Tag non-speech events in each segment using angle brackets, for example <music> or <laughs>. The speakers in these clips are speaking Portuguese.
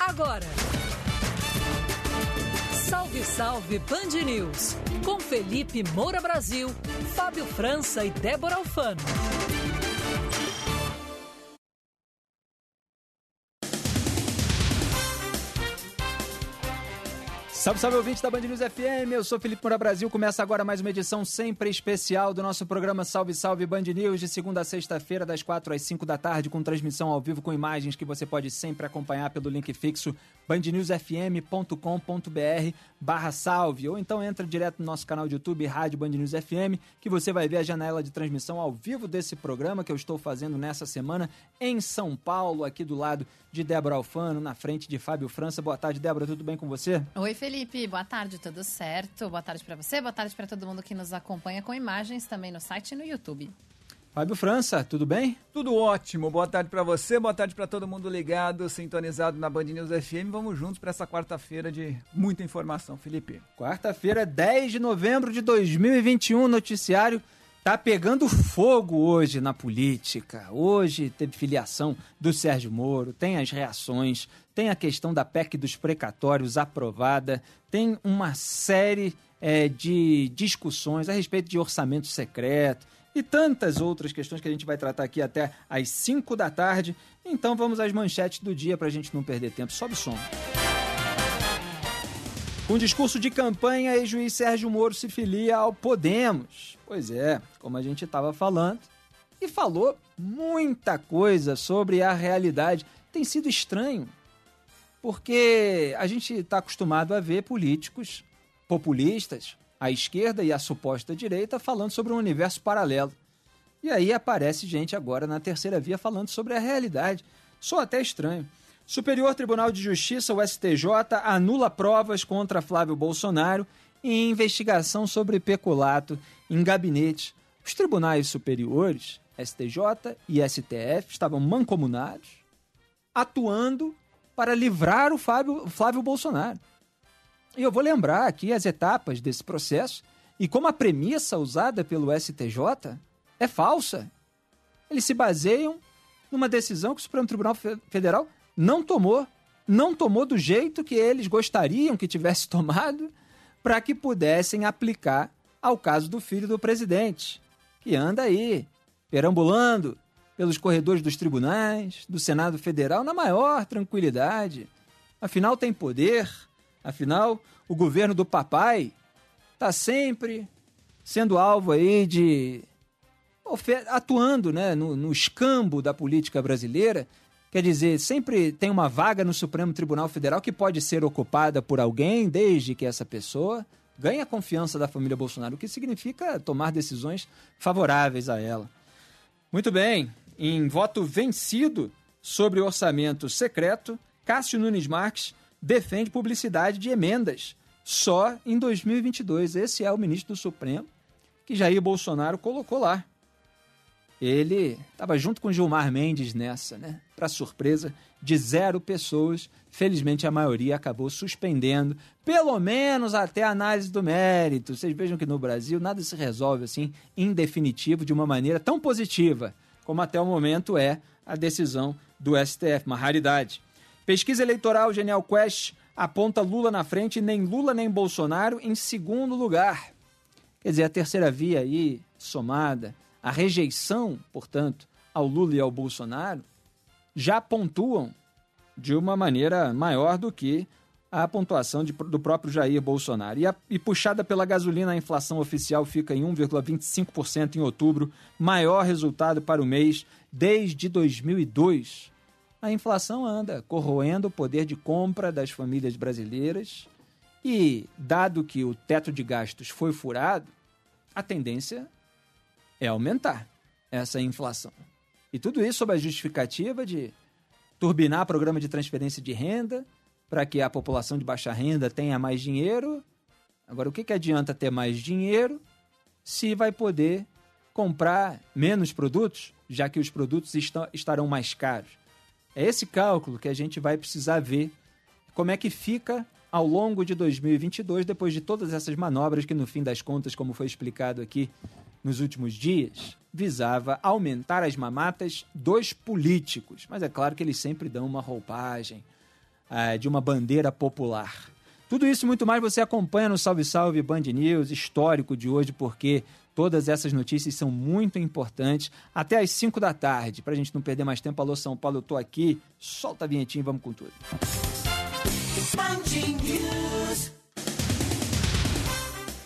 Agora. Salve, salve Band News. Com Felipe Moura Brasil, Fábio França e Débora Alfano. Salve, salve ouvinte da Band News FM, eu sou Felipe Moura Brasil. Começa agora mais uma edição sempre especial do nosso programa Salve, Salve Band News, de segunda a sexta-feira, das 4 às 5 da tarde, com transmissão ao vivo com imagens que você pode sempre acompanhar pelo link fixo bandnewsfm.com.br barra salve, ou então entra direto no nosso canal de YouTube, Rádio Band News FM, que você vai ver a janela de transmissão ao vivo desse programa que eu estou fazendo nessa semana em São Paulo, aqui do lado de Débora Alfano, na frente de Fábio França. Boa tarde, Débora, tudo bem com você? Oi, Felipe. Boa tarde, tudo certo? Boa tarde para você, boa tarde para todo mundo que nos acompanha com imagens também no site e no YouTube. Fábio França, tudo bem? Tudo ótimo. Boa tarde para você, boa tarde para todo mundo ligado, sintonizado na Band News FM. Vamos juntos para essa quarta-feira de muita informação, Felipe. Quarta-feira, 10 de novembro de 2021, noticiário tá pegando fogo hoje na política. Hoje teve filiação do Sérgio Moro, tem as reações, tem a questão da PEC dos precatórios aprovada, tem uma série é, de discussões a respeito de orçamento secreto e tantas outras questões que a gente vai tratar aqui até às 5 da tarde. Então vamos às manchetes do dia para a gente não perder tempo. Sobe o som. Com discurso de campanha, ex-juiz Sérgio Moro se filia ao Podemos. Pois é, como a gente estava falando, e falou muita coisa sobre a realidade. Tem sido estranho, porque a gente está acostumado a ver políticos populistas, a esquerda e a suposta direita, falando sobre um universo paralelo. E aí aparece gente agora na terceira via falando sobre a realidade. Sou até estranho. Superior Tribunal de Justiça, o STJ, anula provas contra Flávio Bolsonaro em investigação sobre peculato em gabinete. Os tribunais superiores, STJ e STF, estavam mancomunados, atuando para livrar o Fábio, Flávio Bolsonaro. E eu vou lembrar aqui as etapas desse processo e como a premissa usada pelo STJ é falsa. Eles se baseiam numa decisão que o Supremo Tribunal Federal não tomou, não tomou do jeito que eles gostariam que tivesse <laughs> tomado para que pudessem aplicar ao caso do filho do presidente, que anda aí perambulando pelos corredores dos tribunais, do Senado Federal na maior tranquilidade. Afinal tem poder, afinal o governo do papai está sempre sendo alvo aí de atuando né, no, no escambo da política brasileira Quer dizer, sempre tem uma vaga no Supremo Tribunal Federal que pode ser ocupada por alguém, desde que essa pessoa ganhe a confiança da família Bolsonaro, o que significa tomar decisões favoráveis a ela. Muito bem, em voto vencido sobre o orçamento secreto, Cássio Nunes Marques defende publicidade de emendas só em 2022. Esse é o ministro do Supremo que Jair Bolsonaro colocou lá. Ele estava junto com Gilmar Mendes nessa, né? Para surpresa de zero pessoas, felizmente a maioria acabou suspendendo, pelo menos até a análise do mérito. Vocês vejam que no Brasil nada se resolve assim, em definitivo, de uma maneira tão positiva como até o momento é a decisão do STF, uma raridade. Pesquisa eleitoral Genial Quest aponta Lula na frente, nem Lula nem Bolsonaro em segundo lugar. Quer dizer, a terceira via aí, somada, a rejeição, portanto, ao Lula e ao Bolsonaro já pontuam de uma maneira maior do que a pontuação de, do próprio Jair Bolsonaro. E, a, e puxada pela gasolina, a inflação oficial fica em 1,25% em outubro, maior resultado para o mês desde 2002. A inflação anda corroendo o poder de compra das famílias brasileiras e, dado que o teto de gastos foi furado, a tendência é aumentar essa inflação. E tudo isso sob a justificativa de turbinar programa de transferência de renda para que a população de baixa renda tenha mais dinheiro. Agora, o que, que adianta ter mais dinheiro se vai poder comprar menos produtos, já que os produtos estão, estarão mais caros? É esse cálculo que a gente vai precisar ver como é que fica ao longo de 2022, depois de todas essas manobras que, no fim das contas, como foi explicado aqui nos últimos dias, visava aumentar as mamatas dos políticos. Mas é claro que eles sempre dão uma roupagem uh, de uma bandeira popular. Tudo isso e muito mais você acompanha no Salve Salve Band News, histórico de hoje, porque todas essas notícias são muito importantes. Até às 5 da tarde, para a gente não perder mais tempo. Alô, São Paulo, eu tô aqui. Solta a vinhetinha e vamos com tudo.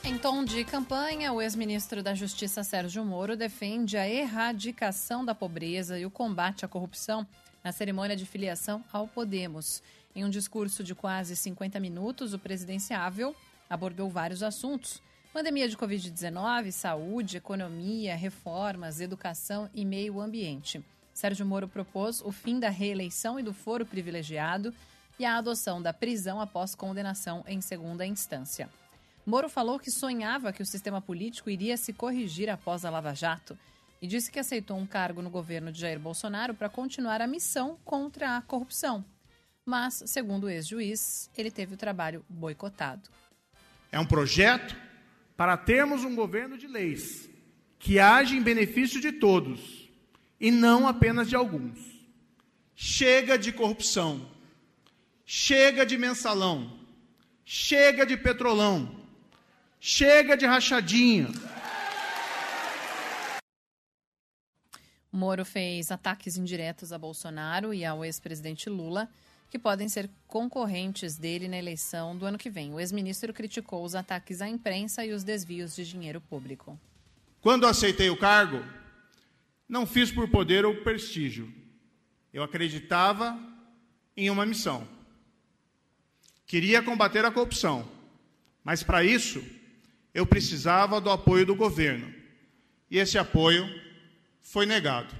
Em tom de campanha, o ex-ministro da Justiça Sérgio Moro defende a erradicação da pobreza e o combate à corrupção na cerimônia de filiação ao Podemos. Em um discurso de quase 50 minutos, o presidenciável abordou vários assuntos: pandemia de Covid-19, saúde, economia, reformas, educação e meio ambiente. Sérgio Moro propôs o fim da reeleição e do foro privilegiado e a adoção da prisão após condenação em segunda instância. Moro falou que sonhava que o sistema político iria se corrigir após a Lava Jato e disse que aceitou um cargo no governo de Jair Bolsonaro para continuar a missão contra a corrupção. Mas, segundo o ex-juiz, ele teve o trabalho boicotado. É um projeto para termos um governo de leis que age em benefício de todos e não apenas de alguns. Chega de corrupção, chega de mensalão, chega de petrolão, Chega de rachadinha. Moro fez ataques indiretos a Bolsonaro e ao ex-presidente Lula, que podem ser concorrentes dele na eleição do ano que vem. O ex-ministro criticou os ataques à imprensa e os desvios de dinheiro público. Quando aceitei o cargo, não fiz por poder ou prestígio. Eu acreditava em uma missão. Queria combater a corrupção, mas para isso eu precisava do apoio do governo. E esse apoio foi negado.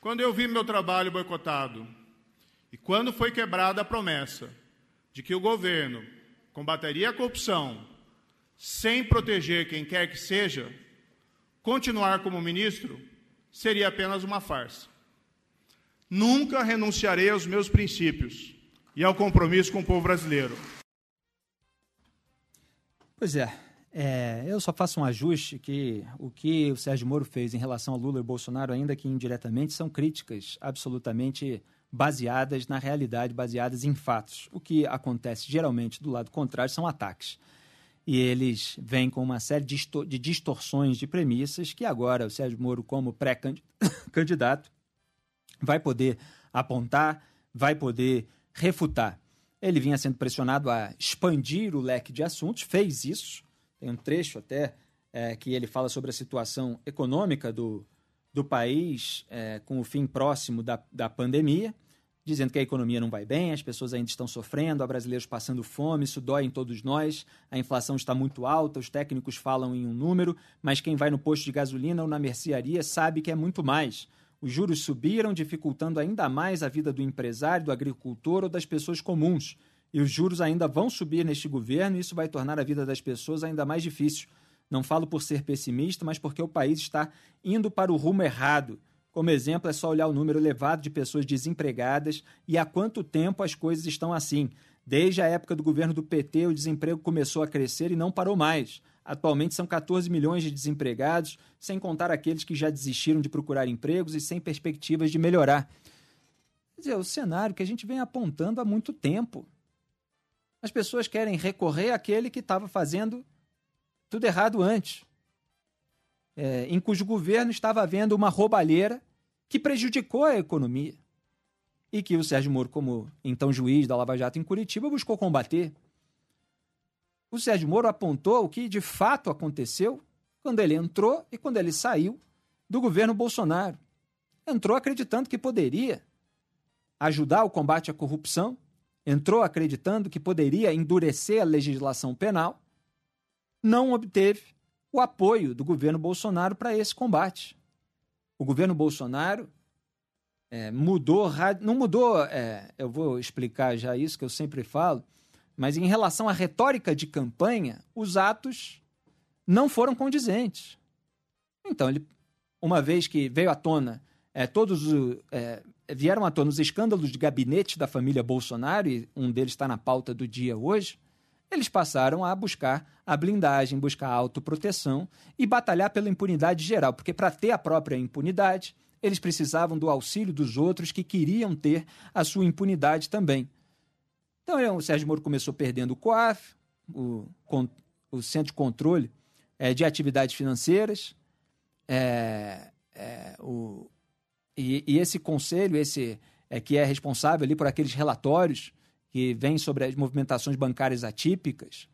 Quando eu vi meu trabalho boicotado e quando foi quebrada a promessa de que o governo combateria a corrupção sem proteger quem quer que seja, continuar como ministro seria apenas uma farsa. Nunca renunciarei aos meus princípios e ao compromisso com o povo brasileiro. Pois é, é, eu só faço um ajuste que o que o Sérgio Moro fez em relação a Lula e Bolsonaro, ainda que indiretamente, são críticas absolutamente baseadas na realidade, baseadas em fatos. O que acontece geralmente do lado contrário são ataques. E eles vêm com uma série de distorções de premissas que agora o Sérgio Moro, como pré-candidato, <coughs> vai poder apontar, vai poder refutar. Ele vinha sendo pressionado a expandir o leque de assuntos, fez isso, tem um trecho até é, que ele fala sobre a situação econômica do, do país é, com o fim próximo da, da pandemia, dizendo que a economia não vai bem, as pessoas ainda estão sofrendo, há brasileiros passando fome, isso dói em todos nós, a inflação está muito alta, os técnicos falam em um número, mas quem vai no posto de gasolina ou na mercearia sabe que é muito mais. Os juros subiram, dificultando ainda mais a vida do empresário, do agricultor ou das pessoas comuns. E os juros ainda vão subir neste governo e isso vai tornar a vida das pessoas ainda mais difícil. Não falo por ser pessimista, mas porque o país está indo para o rumo errado. Como exemplo, é só olhar o número elevado de pessoas desempregadas e há quanto tempo as coisas estão assim. Desde a época do governo do PT, o desemprego começou a crescer e não parou mais. Atualmente são 14 milhões de desempregados, sem contar aqueles que já desistiram de procurar empregos e sem perspectivas de melhorar. Quer dizer, o cenário que a gente vem apontando há muito tempo as pessoas querem recorrer àquele que estava fazendo tudo errado antes, é, em cujo governo estava havendo uma roubalheira que prejudicou a economia e que o Sérgio Moro, como então juiz da Lava Jato em Curitiba, buscou combater. O Sérgio Moro apontou o que de fato aconteceu quando ele entrou e quando ele saiu do governo Bolsonaro. Entrou acreditando que poderia ajudar o combate à corrupção, entrou acreditando que poderia endurecer a legislação penal, não obteve o apoio do governo Bolsonaro para esse combate. O governo Bolsonaro é, mudou, não mudou, é, eu vou explicar já isso que eu sempre falo, mas em relação à retórica de campanha, os atos não foram condizentes. Então, ele, uma vez que veio à tona é, todos é, vieram à tona os escândalos de gabinete da família Bolsonaro, e um deles está na pauta do dia hoje, eles passaram a buscar a blindagem, buscar a autoproteção e batalhar pela impunidade geral, porque para ter a própria impunidade, eles precisavam do auxílio dos outros que queriam ter a sua impunidade também. Então, o Sérgio Moro começou perdendo o COAF, o, o Centro de Controle é, de Atividades Financeiras, é, é, o, e, e, esse conselho, esse é, que é responsável ali por aqueles relatórios que vêm sobre as movimentações bancárias atípicas,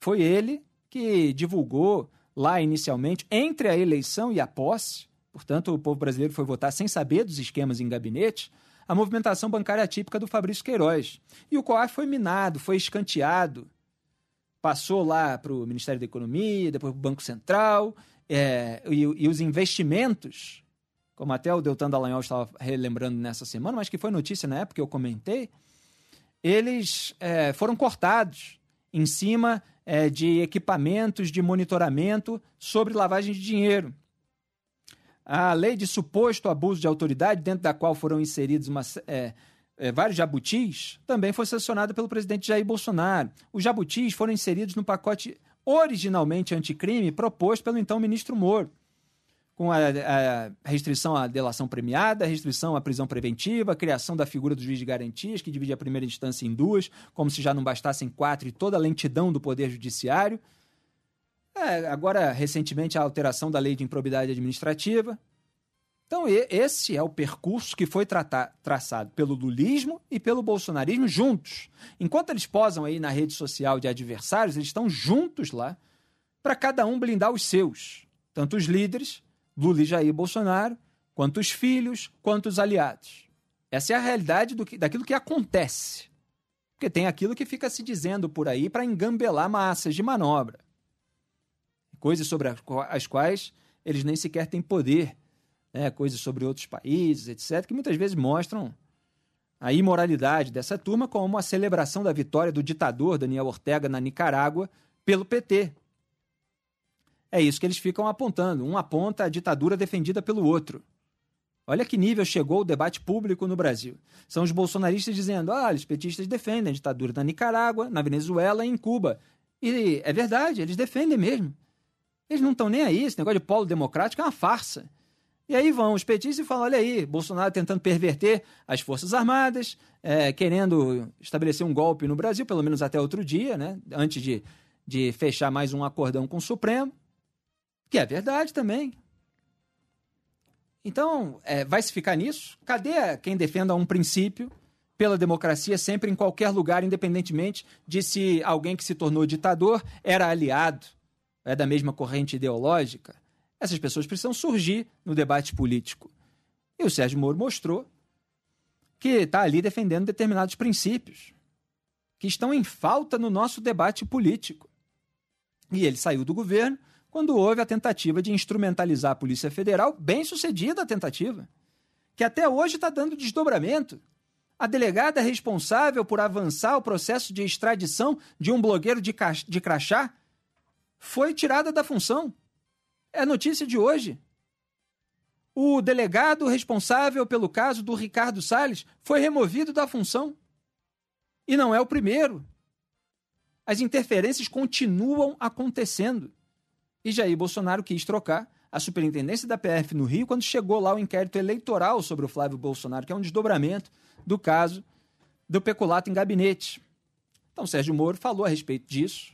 foi ele que divulgou lá inicialmente, entre a eleição e a posse, portanto, o povo brasileiro foi votar sem saber dos esquemas em gabinete, a movimentação bancária atípica do Fabrício Queiroz. E o COAF foi minado, foi escanteado. Passou lá para o Ministério da Economia, depois para o Banco Central, é, e, e os investimentos como até o Deltan Dallagnol estava relembrando nessa semana, mas que foi notícia na época que eu comentei, eles é, foram cortados em cima é, de equipamentos de monitoramento sobre lavagem de dinheiro. A lei de suposto abuso de autoridade, dentro da qual foram inseridos uma, é, é, vários jabutis, também foi sancionada pelo presidente Jair Bolsonaro. Os jabutis foram inseridos no pacote originalmente anticrime proposto pelo então ministro Moro com a, a, restrição à delação premiada, restrição à prisão preventiva, a criação da figura do juiz de garantias, que divide a primeira instância em duas, como se já não bastassem quatro, e toda a lentidão do Poder Judiciário. É, agora, recentemente, a alteração da lei de improbidade administrativa. Então, esse é o percurso que foi tratar, traçado pelo lulismo e pelo bolsonarismo juntos. Enquanto eles posam aí na rede social de adversários, eles estão juntos lá para cada um blindar os seus, tanto os líderes Lula e Jair Bolsonaro, quanto os filhos, quanto os aliados. Essa é a realidade do que, daquilo que acontece. Porque tem aquilo que fica se dizendo por aí para engambelar massas de manobra. Coisas sobre as quais eles nem sequer têm poder. Né? Coisas sobre outros países, etc., que muitas vezes mostram a imoralidade dessa turma, como a celebração da vitória do ditador Daniel Ortega na Nicarágua pelo PT, é isso que eles ficam apontando. Um aponta a ditadura defendida pelo outro. Olha que nível chegou o debate público no Brasil. São os bolsonaristas dizendo: ah, os petistas defendem a ditadura na Nicarágua, na Venezuela e em Cuba. E é verdade, eles defendem mesmo. Eles não estão nem aí, esse negócio de polo democrático é uma farsa. E aí vão os petistas e falam: olha aí, Bolsonaro tentando perverter as Forças Armadas, é, querendo estabelecer um golpe no Brasil, pelo menos até outro dia, né, antes de, de fechar mais um acordão com o Supremo. Que é verdade também. Então, é, vai se ficar nisso? Cadê quem defenda um princípio pela democracia sempre em qualquer lugar, independentemente de se alguém que se tornou ditador era aliado, é da mesma corrente ideológica? Essas pessoas precisam surgir no debate político. E o Sérgio Moro mostrou que está ali defendendo determinados princípios que estão em falta no nosso debate político. E ele saiu do governo quando houve a tentativa de instrumentalizar a Polícia Federal, bem sucedida a tentativa, que até hoje está dando desdobramento. A delegada responsável por avançar o processo de extradição de um blogueiro de, de crachá foi tirada da função. É notícia de hoje. O delegado responsável pelo caso do Ricardo Salles foi removido da função. E não é o primeiro. As interferências continuam acontecendo. E Jair Bolsonaro quis trocar a superintendência da PF no Rio quando chegou lá o inquérito eleitoral sobre o Flávio Bolsonaro, que é um desdobramento do caso do peculato em gabinete. Então, Sérgio Moro falou a respeito disso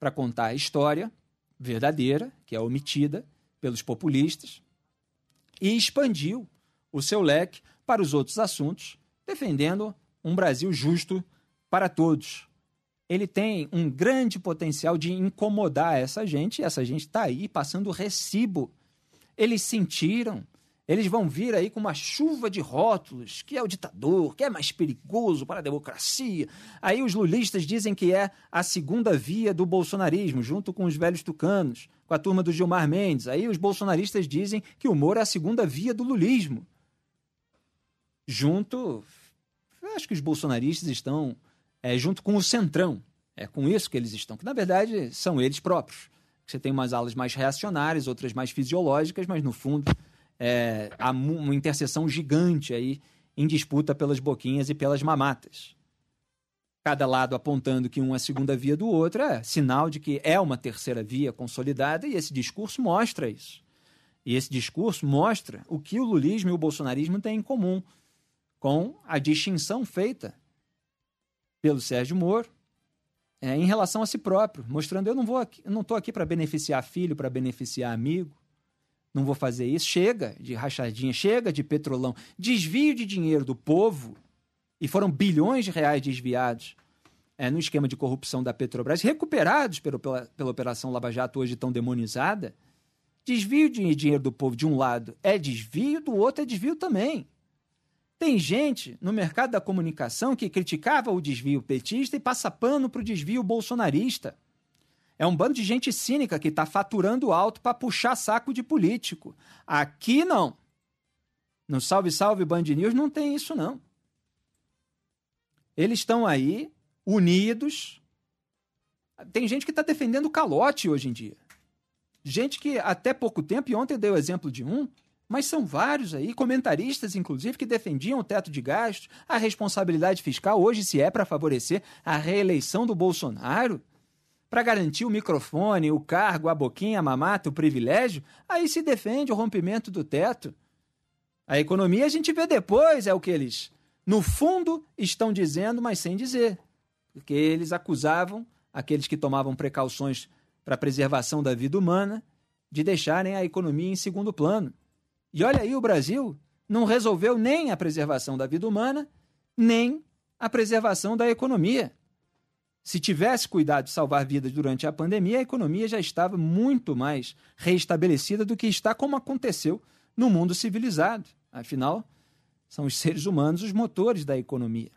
para contar a história verdadeira, que é omitida pelos populistas, e expandiu o seu leque para os outros assuntos, defendendo um Brasil justo para todos. Ele tem um grande potencial de incomodar essa gente, essa gente está aí passando recibo. Eles sentiram, eles vão vir aí com uma chuva de rótulos, que é o ditador, que é mais perigoso para a democracia. Aí os lulistas dizem que é a segunda via do bolsonarismo, junto com os velhos tucanos, com a turma do Gilmar Mendes. Aí os bolsonaristas dizem que o Moro é a segunda via do lulismo. Junto, acho que os bolsonaristas estão é, junto com o Centrão. É com isso que eles estão, que na verdade são eles próprios. Você tem umas alas mais reacionárias, outras mais fisiológicas, mas no fundo é, há uma interseção gigante aí em disputa pelas boquinhas e pelas mamatas. Cada lado apontando que um é a segunda via do outro é sinal de que é uma terceira via consolidada e esse discurso mostra isso. E esse discurso mostra o que o lulismo e o bolsonarismo têm em comum com a distinção feita pelo Sérgio Moro é, em relação a si próprio, mostrando eu não vou aqui, não estou aqui para beneficiar filho, para beneficiar amigo, não vou fazer isso. Chega de rachadinha, chega de petrolão, desvio de dinheiro do povo e foram bilhões de reais desviados é, no esquema de corrupção da Petrobras, recuperados pela, pela, pela Operação Lava Jato hoje tão demonizada. Desvio de dinheiro do povo de um lado é desvio, do outro é desvio também. Tem gente no mercado da comunicação que criticava o desvio petista e passa pano para o desvio bolsonarista. É um bando de gente cínica que está faturando alto para puxar saco de político. Aqui não. No Salve Salve Band News não tem isso, não. Eles estão aí, unidos. Tem gente que está defendendo calote hoje em dia. Gente que até pouco tempo, e ontem eu dei o exemplo de um, mas são vários aí, comentaristas, inclusive, que defendiam o teto de gastos, a responsabilidade fiscal, hoje, se é para favorecer a reeleição do Bolsonaro, para garantir o microfone, o cargo, a boquinha, a mamata, o privilégio, aí se defende o rompimento do teto. A economia a gente vê depois, é o que eles, no fundo, estão dizendo, mas sem dizer. Porque eles acusavam aqueles que tomavam precauções para a preservação da vida humana de deixarem a economia em segundo plano. E olha aí, o Brasil não resolveu nem a preservação da vida humana, nem a preservação da economia. Se tivesse cuidado de salvar vidas durante a pandemia, a economia já estava muito mais reestabelecida do que está como aconteceu no mundo civilizado. Afinal, são os seres humanos os motores da economia.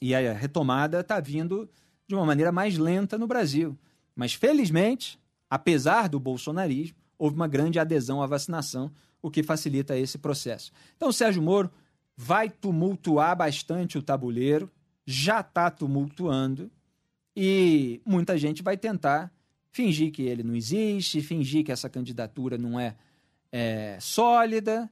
E a retomada está vindo de uma maneira mais lenta no Brasil. Mas, felizmente, apesar do bolsonarismo, houve uma grande adesão à vacinação, o que facilita esse processo. Então, Sérgio Moro vai tumultuar bastante o tabuleiro, já está tumultuando, e muita gente vai tentar fingir que ele não existe, fingir que essa candidatura não é, é sólida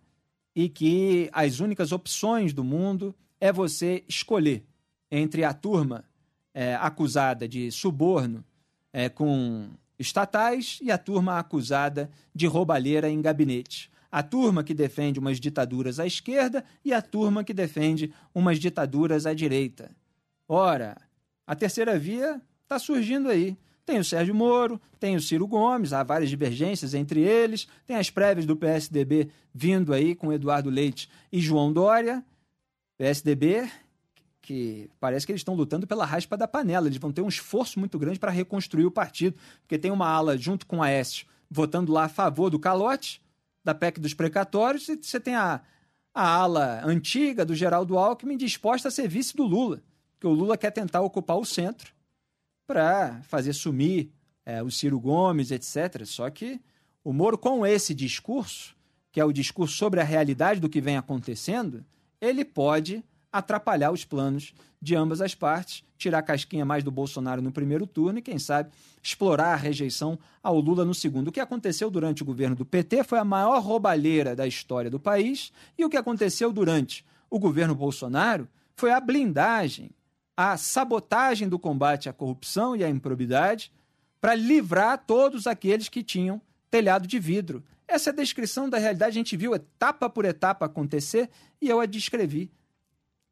e que as únicas opções do mundo é você escolher entre a turma é, acusada de suborno é, com estatais e a turma acusada de roubalheira em gabinete. A turma que defende umas ditaduras à esquerda e a turma que defende umas ditaduras à direita. Ora, a terceira via está surgindo aí. Tem o Sérgio Moro, tem o Ciro Gomes, há várias divergências entre eles, tem as prévias do PSDB vindo aí com Eduardo Leite e João Dória. PSDB que parece que eles estão lutando pela raspa da panela. Eles vão ter um esforço muito grande para reconstruir o partido, porque tem uma ala junto com a Aécio votando lá a favor do calote, da PEC dos precatórios, e você tem a, a ala antiga do Geraldo Alckmin disposta a ser vice do Lula, porque o Lula quer tentar ocupar o centro para fazer sumir é, o Ciro Gomes, etc. Só que o Moro, com esse discurso, que é o discurso sobre a realidade do que vem acontecendo, ele pode atrapalhar os planos de ambas as partes, tirar a casquinha mais do Bolsonaro no primeiro turno e, quem sabe, explorar a rejeição ao Lula no segundo. O que aconteceu durante o governo do PT foi a maior roubalheira da história do país, e o que aconteceu durante o governo Bolsonaro foi a blindagem, a sabotagem do combate à corrupção e à improbidade para livrar todos aqueles que tinham telhado de vidro. Essa é a descrição da realidade, a gente viu etapa por etapa acontecer e eu a descrevi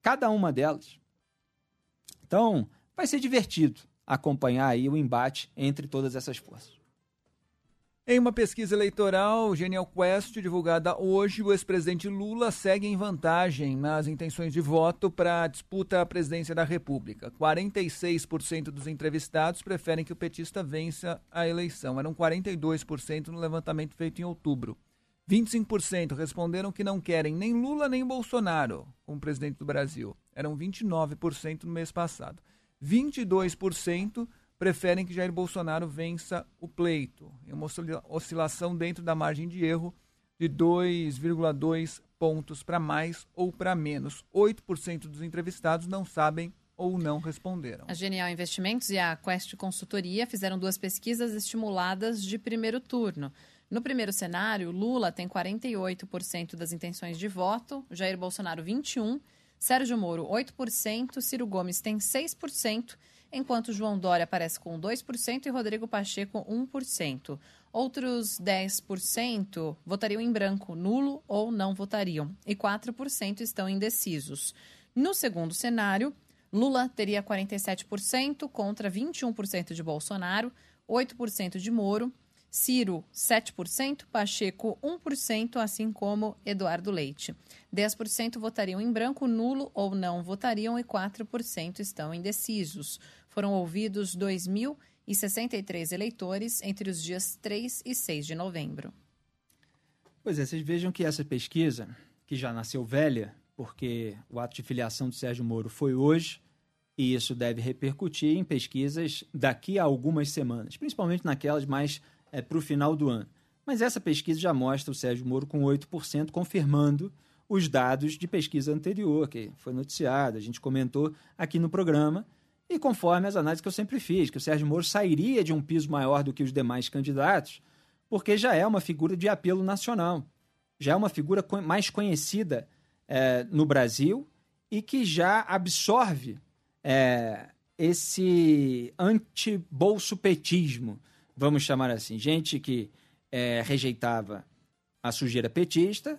cada uma delas. Então, vai ser divertido acompanhar aí o embate entre todas essas forças. Em uma pesquisa eleitoral, Genial Quest, divulgada hoje, o ex-presidente Lula segue em vantagem nas intenções de voto para a disputa à presidência da República. 46% dos entrevistados preferem que o petista vença a eleição. Eram 42% no levantamento feito em outubro. 25% responderam que não querem nem Lula nem Bolsonaro como presidente do Brasil. Eram 29% no mês passado. 22% preferem que Jair Bolsonaro vença o pleito, em uma oscilação dentro da margem de erro de 2,2 pontos para mais ou para menos. 8% dos entrevistados não sabem ou não responderam. A Genial Investimentos e a Quest Consultoria fizeram duas pesquisas estimuladas de primeiro turno. No primeiro cenário, Lula tem 48% das intenções de voto, Jair Bolsonaro 21%, Sérgio Moro 8%, Ciro Gomes tem 6%, enquanto João Dória aparece com 2% e Rodrigo Pacheco 1%. Outros 10% votariam em branco, nulo ou não votariam, e 4% estão indecisos. No segundo cenário, Lula teria 47% contra 21% de Bolsonaro, 8% de Moro, Ciro, 7%, Pacheco, 1%, assim como Eduardo Leite. 10% votariam em branco, nulo ou não votariam e 4% estão indecisos. Foram ouvidos 2.063 eleitores entre os dias 3 e 6 de novembro. Pois é, vocês vejam que essa pesquisa, que já nasceu velha, porque o ato de filiação do Sérgio Moro foi hoje, e isso deve repercutir em pesquisas daqui a algumas semanas, principalmente naquelas mais é, para o final do ano. Mas essa pesquisa já mostra o Sérgio Moro com 8%, confirmando os dados de pesquisa anterior, que foi noticiada, a gente comentou aqui no programa, e conforme as análises que eu sempre fiz, que o Sérgio Moro sairia de um piso maior do que os demais candidatos, porque já é uma figura de apelo nacional, já é uma figura mais conhecida é, no Brasil e que já absorve é, esse anti-bolso-petismo, vamos chamar assim, gente que é, rejeitava a sujeira petista,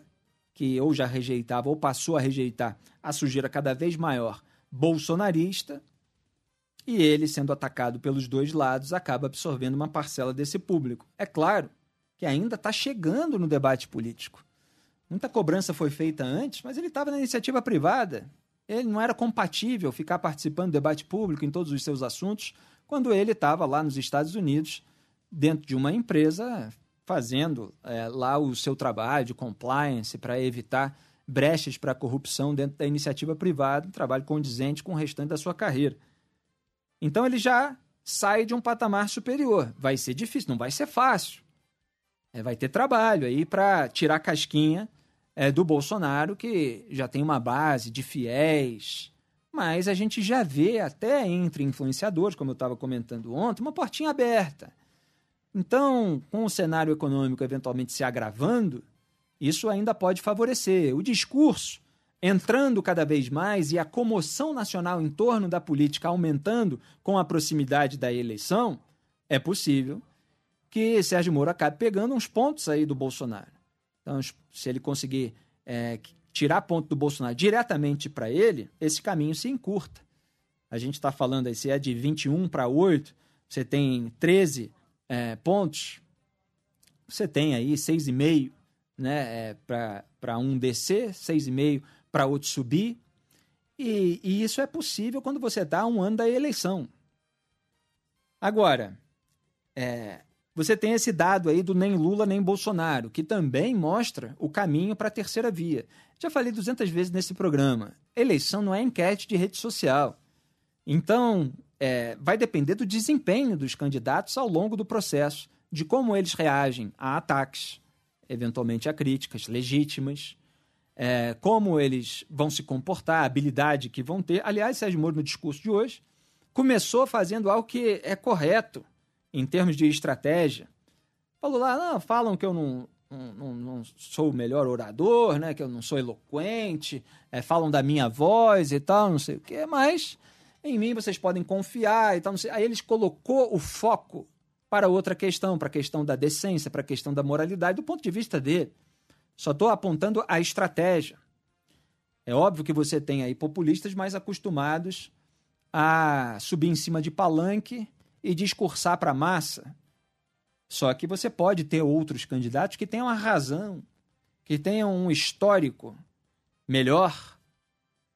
que ou já rejeitava ou passou a rejeitar a sujeira cada vez maior bolsonarista, e ele, sendo atacado pelos dois lados, acaba absorvendo uma parcela desse público. É claro que ainda está chegando no debate político. Muita cobrança foi feita antes, mas ele estava na iniciativa privada. Ele não era compatível ficar participando do debate público em todos os seus assuntos, quando ele estava lá nos Estados Unidos dentro de uma empresa fazendo é, lá o seu trabalho de compliance para evitar brechas para corrupção dentro da iniciativa privada, um trabalho condizente com o restante da sua carreira. Então ele já sai de um patamar superior. Vai ser difícil, não vai ser fácil. É, vai ter trabalho aí para tirar a casquinha é, do Bolsonaro, que já tem uma base de fiéis. Mas a gente já vê, até entre influenciadores, como eu estava comentando ontem, uma portinha aberta. Então, com o cenário econômico eventualmente se agravando, isso ainda pode favorecer. O discurso entrando cada vez mais e a comoção nacional em torno da política aumentando com a proximidade da eleição, é possível que Sérgio Moro acabe pegando uns pontos aí do Bolsonaro. Então, se ele conseguir é, tirar ponto do Bolsonaro diretamente para ele, esse caminho se encurta. A gente está falando aí, se é de 21 para 8, você tem 13 é, pontos, você tem aí 6,5 né, é, para um descer, 6,5 para outro subir. E, e, isso é possível quando você está um ano da eleição. Agora, é, você tem esse dado aí do nem Lula nem Bolsonaro, que também mostra o caminho para a terceira via. Já falei 200 vezes nesse programa. Eleição não é enquete de rede social. Então, é, vai depender do desempenho dos candidatos ao longo do processo, de como eles reagem a ataques, eventualmente a críticas legítimas, é, como eles vão se comportar, a habilidade que vão ter. Aliás, Sérgio Moro, no discurso de hoje, começou fazendo algo que é correto em termos de estratégia. Falou lá, não, falam que eu não, não, não, sou o melhor orador, né, que eu não sou eloquente, é, falam da minha voz e tal, não sei o quê, mas em mim vocês podem confiar e tal. Aí eles colocou o foco para outra questão, para a questão da decência, para a questão da moralidade, do ponto de vista dele. Só estou apontando a estratégia. É óbvio que você tem aí populistas mais acostumados a subir em cima de palanque e discursar para a massa Só que você pode ter outros candidatos que tenham a razão, que tenham um histórico melhor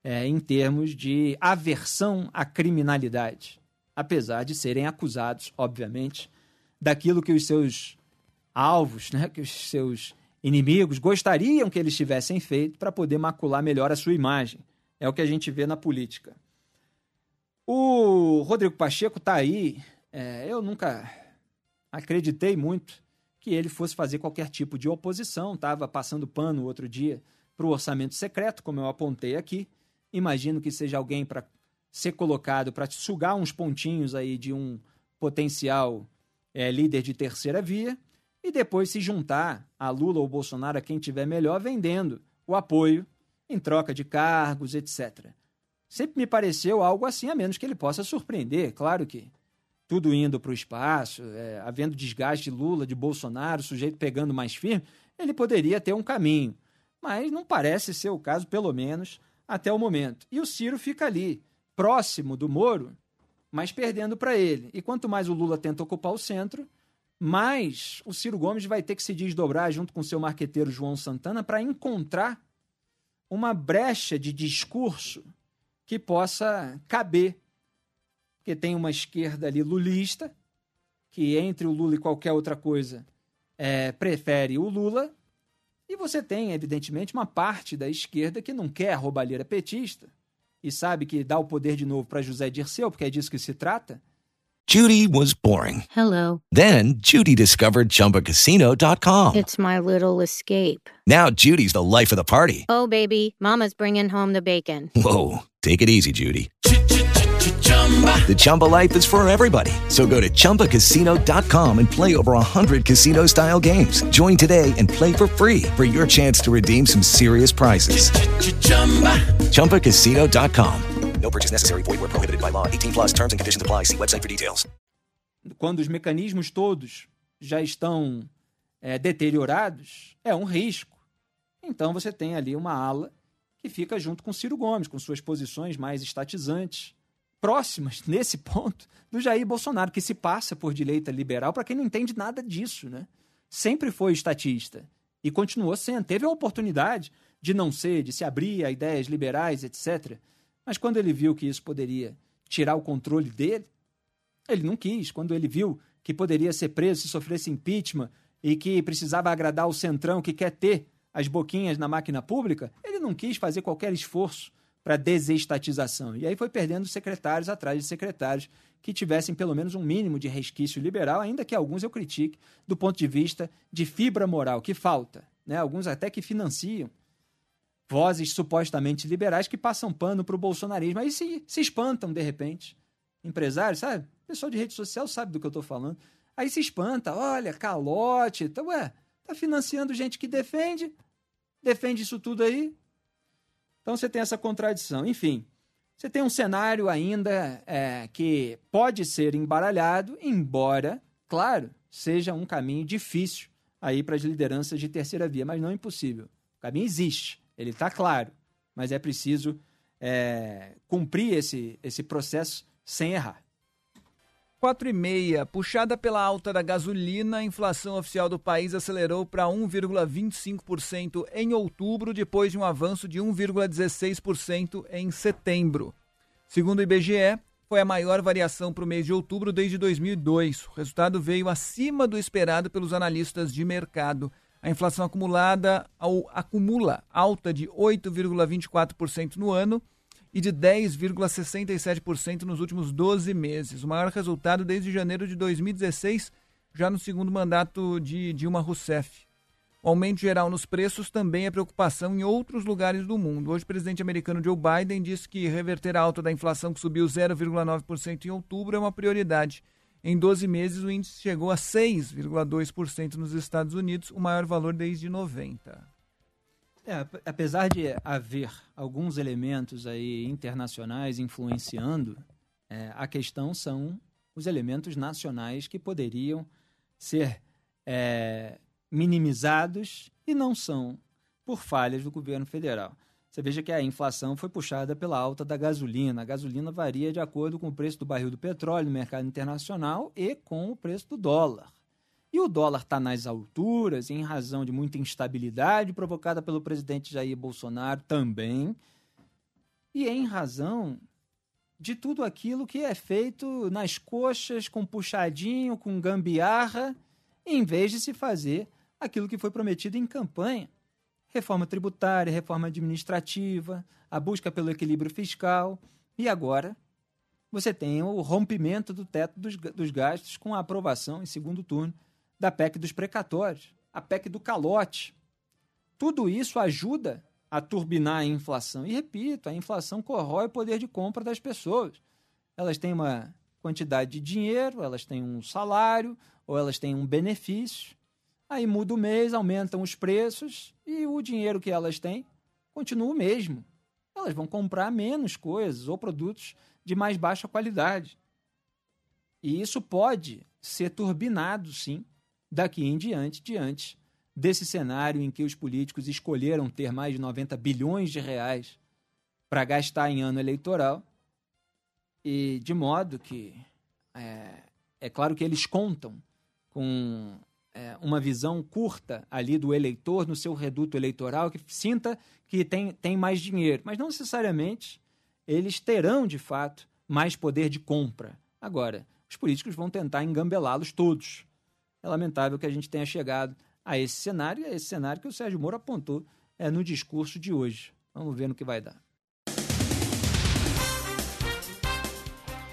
é, em termos de aversão à criminalidade, apesar de serem acusados, obviamente, daquilo que os seus alvos, né, que os seus inimigos gostariam que eles tivessem feito para poder macular melhor a sua imagem. É o que a gente vê na política. O Rodrigo Pacheco está aí. É, eu nunca acreditei muito que ele fosse fazer qualquer tipo de oposição. Estava passando pano outro dia para o orçamento secreto, como eu apontei aqui. Imagino que seja alguém para ser colocado para sugar uns pontinhos aí de um potencial é, líder de terceira via e depois se juntar a Lula ou Bolsonaro, a quem tiver melhor, vendendo o apoio em troca de cargos, etc. Sempre me pareceu algo assim, a menos que ele possa surpreender, claro que tudo indo para o espaço, é, havendo desgaste de Lula, de Bolsonaro, o sujeito pegando mais firme, ele poderia ter um caminho. Mas não parece ser o caso, pelo menos até o momento. E o Ciro fica ali, próximo do Moro, mas perdendo para ele. E quanto mais o Lula tenta ocupar o centro, mais o Ciro Gomes vai ter que se desdobrar junto com seu marqueteiro João Santana para encontrar uma brecha de discurso que possa caber. Porque tem uma esquerda ali lulista, que entre o Lula e qualquer outra coisa é, prefere o Lula, e você tem, evidentemente, uma parte da esquerda que não quer a roubalheira petista e sabe que dá o poder de novo para José Dirceu, porque é disso que se trata, Judy was boring. Hello. Then Judy discovered ChumbaCasino.com. It's my little escape. Now Judy's the life of the party. Oh, baby, Mama's bringing home the bacon. Whoa, take it easy, Judy. The Chumba life is for everybody. So go to ChumbaCasino.com and play over 100 casino style games. Join today and play for free for your chance to redeem some serious prizes. ChumbaCasino.com. No purchase necessary. Void where prohibited by law. 18 plus terms and conditions apply. See website for details. Quando os mecanismos todos já estão é, deteriorados, é um risco. Então você tem ali uma ala que fica junto com Ciro Gomes, com suas posições mais estatizantes, próximas, nesse ponto, do Jair Bolsonaro, que se passa por direita liberal, para quem não entende nada disso, né? Sempre foi estatista e continuou sendo. Teve a oportunidade de não ser, de se abrir a ideias liberais, etc. Mas quando ele viu que isso poderia tirar o controle dele, ele não quis. Quando ele viu que poderia ser preso se sofresse impeachment e que precisava agradar o centrão que quer ter as boquinhas na máquina pública, ele não quis fazer qualquer esforço para desestatização. E aí foi perdendo secretários atrás de secretários que tivessem pelo menos um mínimo de resquício liberal, ainda que alguns eu critique do ponto de vista de fibra moral, que falta. Né? Alguns até que financiam vozes supostamente liberais que passam pano para o bolsonarismo. Aí se, se espantam de repente. Empresários, sabe? Pessoal de rede social sabe do que eu estou falando. Aí se espanta, olha, calote. Então, ué, tá financiando gente que defende, defende isso tudo aí. Então você tem essa contradição. Enfim, você tem um cenário ainda é, que pode ser embaralhado, embora, claro, seja um caminho difícil aí para as lideranças de terceira via, mas não impossível. O caminho existe. Ele está claro, mas é preciso é, cumprir esse, esse processo sem errar. 4 e meia, puxada pela alta da gasolina, a inflação oficial do país acelerou para 1,25% em outubro, depois de um avanço de 1,16% em setembro. Segundo o IBGE, foi a maior variação para o mês de outubro desde 2002. O resultado veio acima do esperado pelos analistas de mercado. A inflação acumulada ao, acumula alta de 8,24% no ano e de 10,67% nos últimos 12 meses, o maior resultado desde janeiro de 2016, já no segundo mandato de Dilma Rousseff. O aumento geral nos preços também é preocupação em outros lugares do mundo. Hoje, o presidente americano Joe Biden disse que reverter a alta da inflação, que subiu 0,9% em outubro, é uma prioridade. Em 12 meses, o índice chegou a 6,2% nos Estados Unidos, o maior valor desde 90. É, apesar de haver alguns elementos aí internacionais influenciando, é, a questão são os elementos nacionais que poderiam ser é, minimizados e não são por falhas do governo federal. Você veja que a inflação foi puxada pela alta da gasolina. A gasolina varia de acordo com o preço do barril do petróleo no mercado internacional e com o preço do dólar. E o dólar está nas alturas em razão de muita instabilidade provocada pelo presidente Jair Bolsonaro também, e em razão de tudo aquilo que é feito nas coxas, com puxadinho, com gambiarra, em vez de se fazer aquilo que foi prometido em campanha. Reforma tributária, reforma administrativa, a busca pelo equilíbrio fiscal. E agora você tem o rompimento do teto dos, gastos com a aprovação em segundo turno da PEC dos precatórios, a PEC do calote. Tudo isso ajuda a turbinar a inflação. E repito, a inflação corrói o poder de compra das pessoas. Elas têm uma quantidade de dinheiro, elas têm um salário ou elas têm um benefício. Aí muda o mês, aumentam os preços e o dinheiro que elas têm continua o mesmo. Elas vão comprar menos coisas ou produtos de mais baixa qualidade. E isso pode ser turbinado, sim, daqui em diante, diante desse cenário em que os políticos escolheram ter mais de 90 bilhões de reais para gastar em ano eleitoral, e de modo que é, é claro que eles contam com é, uma visão curta ali do eleitor no seu reduto eleitoral, que sinta que tem, tem mais dinheiro, mas não necessariamente eles terão de fato mais poder de compra. Agora, os políticos vão tentar engambelá-los todos é lamentável que a gente tenha chegado a esse cenário, e a esse cenário que o Sérgio Moro apontou é, no discurso de hoje. Vamos ver no que vai dar.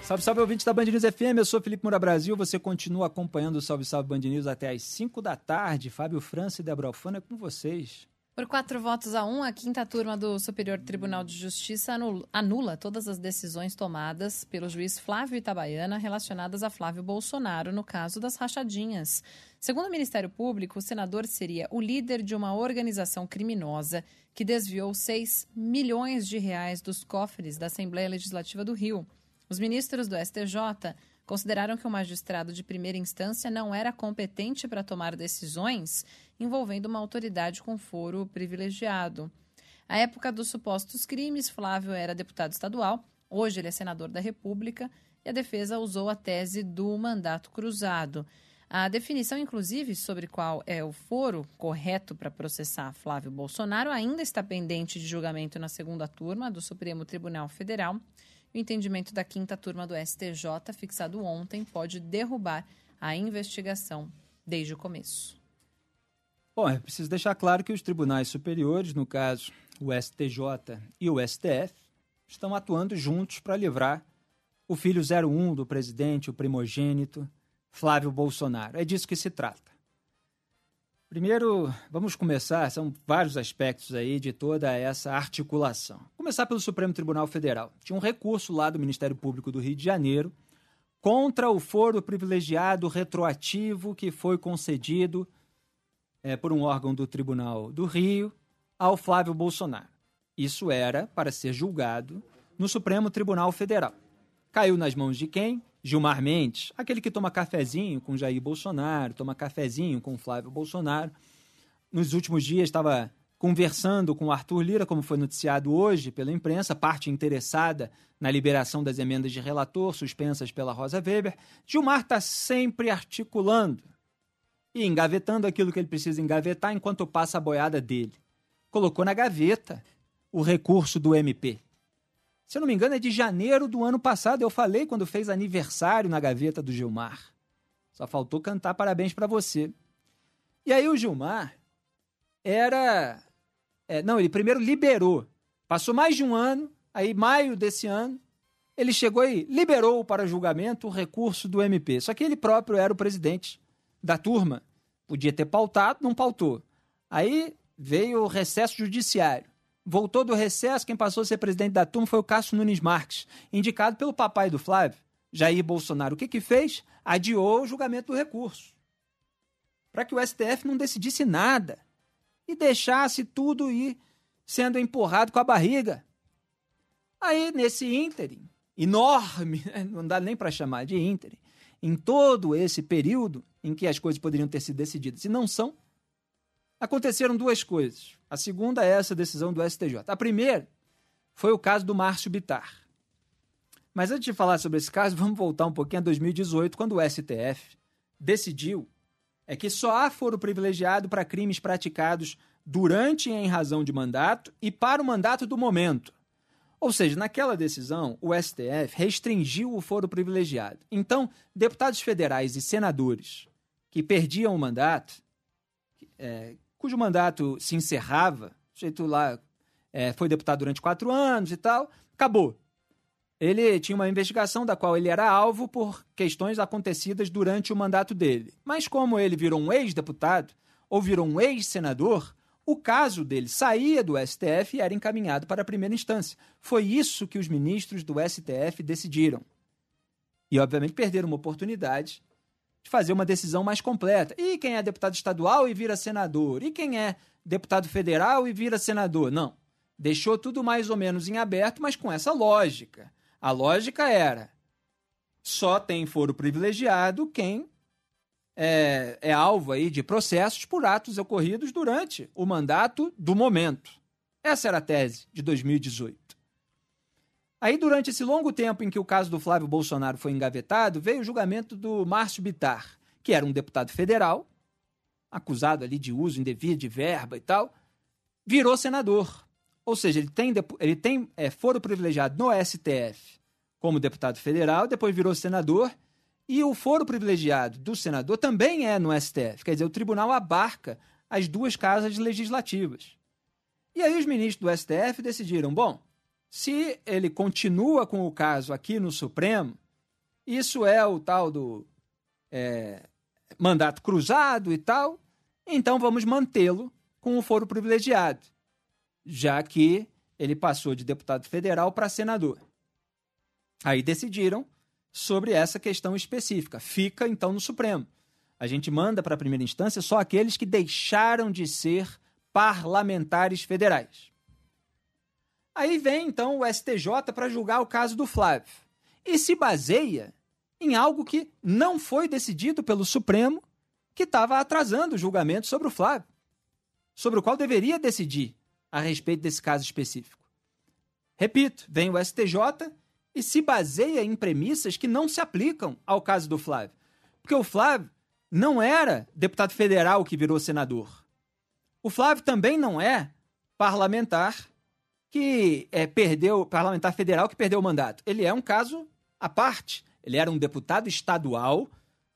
Salve, salve, ouvintes da Band News FM, eu sou Felipe Moura Brasil, você continua acompanhando o Salve, Salve Band News até às 5 da tarde. Fábio França e Débora Alfano é com vocês. Por quatro votos a um, a quinta turma do Superior Tribunal de Justiça anula todas as decisões tomadas pelo juiz Flávio Itabaiana relacionadas a Flávio Bolsonaro no caso das rachadinhas. Segundo o Ministério Público, o senador seria o líder de uma organização criminosa que desviou 6 milhões de reais dos cofres da Assembleia Legislativa do Rio. Os ministros do STJ consideraram que o magistrado de primeira instância não era competente para tomar decisões envolvendo uma autoridade com foro privilegiado. À época dos supostos crimes, Flávio era deputado estadual, hoje ele é senador da República e a defesa usou a tese do mandato cruzado. A definição, inclusive, sobre qual é o foro correto para processar Flávio Bolsonaro ainda está pendente de julgamento na segunda turma do Supremo Tribunal Federal. O entendimento da quinta turma do STJ, fixado ontem, pode derrubar a investigação desde o começo. Bom, é preciso deixar claro que os tribunais superiores, no caso o STJ e o STF, estão atuando juntos para livrar o filho 01 do presidente, o primogênito, Flávio Bolsonaro. É disso que se trata. Primeiro, vamos começar, são vários aspectos aí de toda essa articulação. Começar pelo Supremo Tribunal Federal. Tinha um recurso lá do Ministério Público do Rio de Janeiro contra o foro privilegiado retroativo que foi concedido é, por um órgão do Tribunal do Rio ao Flávio Bolsonaro. Isso era para ser julgado no Supremo Tribunal Federal. Caiu nas mãos de quem? Gilmar Mendes, aquele que toma cafezinho com Jair Bolsonaro, toma cafezinho com Flávio Bolsonaro. Nos últimos dias estava conversando com Arthur Lira, como foi noticiado hoje pela imprensa, parte interessada na liberação das emendas de relator suspensas pela Rosa Weber. Gilmar está sempre articulando e engavetando aquilo que ele precisa engavetar enquanto passa a boiada dele. Colocou na gaveta o recurso do MP. Se eu não me engano, é de janeiro do ano passado. Eu falei quando fez aniversário na gaveta do Gilmar. Só faltou cantar parabéns para você. E aí o Gilmar era. É, não, ele primeiro liberou. Passou mais de um ano, aí maio desse ano, ele chegou e liberou para julgamento o recurso do MP. Só que ele próprio era o presidente da turma. Podia ter pautado, não pautou. Aí veio o recesso judiciário voltou do recesso, quem passou a ser presidente da turma foi o Cássio Nunes Marques, indicado pelo papai do Flávio, Jair Bolsonaro. O que que fez? Adiou o julgamento do recurso. Para que o STF não decidisse nada e deixasse tudo ir sendo empurrado com a barriga. Aí, nesse ínterim, enorme, <laughs> não dá nem para chamar de ínterim, em todo esse período em que as coisas poderiam ter sido decididas e não são, aconteceram duas coisas. A segunda é essa decisão do STJ. A primeira foi o caso do Márcio Bitar. Mas antes de falar sobre esse caso, <laughs> vamos voltar um pouquinho a 2018, quando o STF decidiu é que só há foro privilegiado para crimes praticados durante e em razão de mandato e para o mandato do momento. Ou seja, naquela decisão, o STF restringiu o foro privilegiado. Então, deputados federais e senadores que perdiam o mandato, é, cujo mandato se encerrava, o jeito lá é, foi deputado durante quatro anos e tal, acabou. Ele tinha uma investigação da qual ele era alvo por questões acontecidas durante o mandato dele. Mas como ele virou um ex-deputado ou virou um ex-senador, o caso dele saía do STF e era encaminhado para a primeira instância. Foi isso que os ministros do STF decidiram. E, obviamente, perderam uma oportunidade de fazer uma decisão mais completa. E quem é deputado estadual e vira senador? E quem é deputado federal e vira senador? Não. Deixou tudo mais ou menos em aberto, mas com essa lógica. A lógica era: só tem foro privilegiado quem é, é, alvo aí de processos por atos ocorridos durante o mandato do momento. Essa era a tese de 2018. Aí, durante esse longo tempo em que o caso do Flávio Bolsonaro foi engavetado, veio o julgamento do Márcio Bitar, que era um deputado federal, acusado ali de uso indevido de verba e tal, virou senador. Ou seja, ele tem, ele tem é, foro privilegiado no STF como deputado federal, depois virou senador, e o foro privilegiado do senador também é no STF. Quer dizer, o tribunal abarca as duas casas legislativas. E aí os ministros do STF decidiram: bom, se ele continua com o caso aqui no Supremo, isso é o tal do é, mandato cruzado e tal, então vamos mantê-lo com o foro privilegiado já que ele passou de deputado federal para senador. Aí decidiram sobre essa questão específica. Fica então no Supremo. A gente manda para a primeira instância só aqueles que deixaram de ser parlamentares federais. Aí vem então o STJ para julgar o caso do Flávio e se baseia em algo que não foi decidido pelo Supremo, que estava atrasando o julgamento sobre o Flávio, sobre o qual deveria decidir a respeito desse caso específico. Repito, vem o STJ e se baseia em premissas que não se aplicam ao caso do Flávio. Porque o Flávio não era deputado federal que virou senador. O Flávio também não é parlamentar que é, perdeu, parlamentar federal que perdeu o mandato. Ele é um caso à parte. Ele era um deputado estadual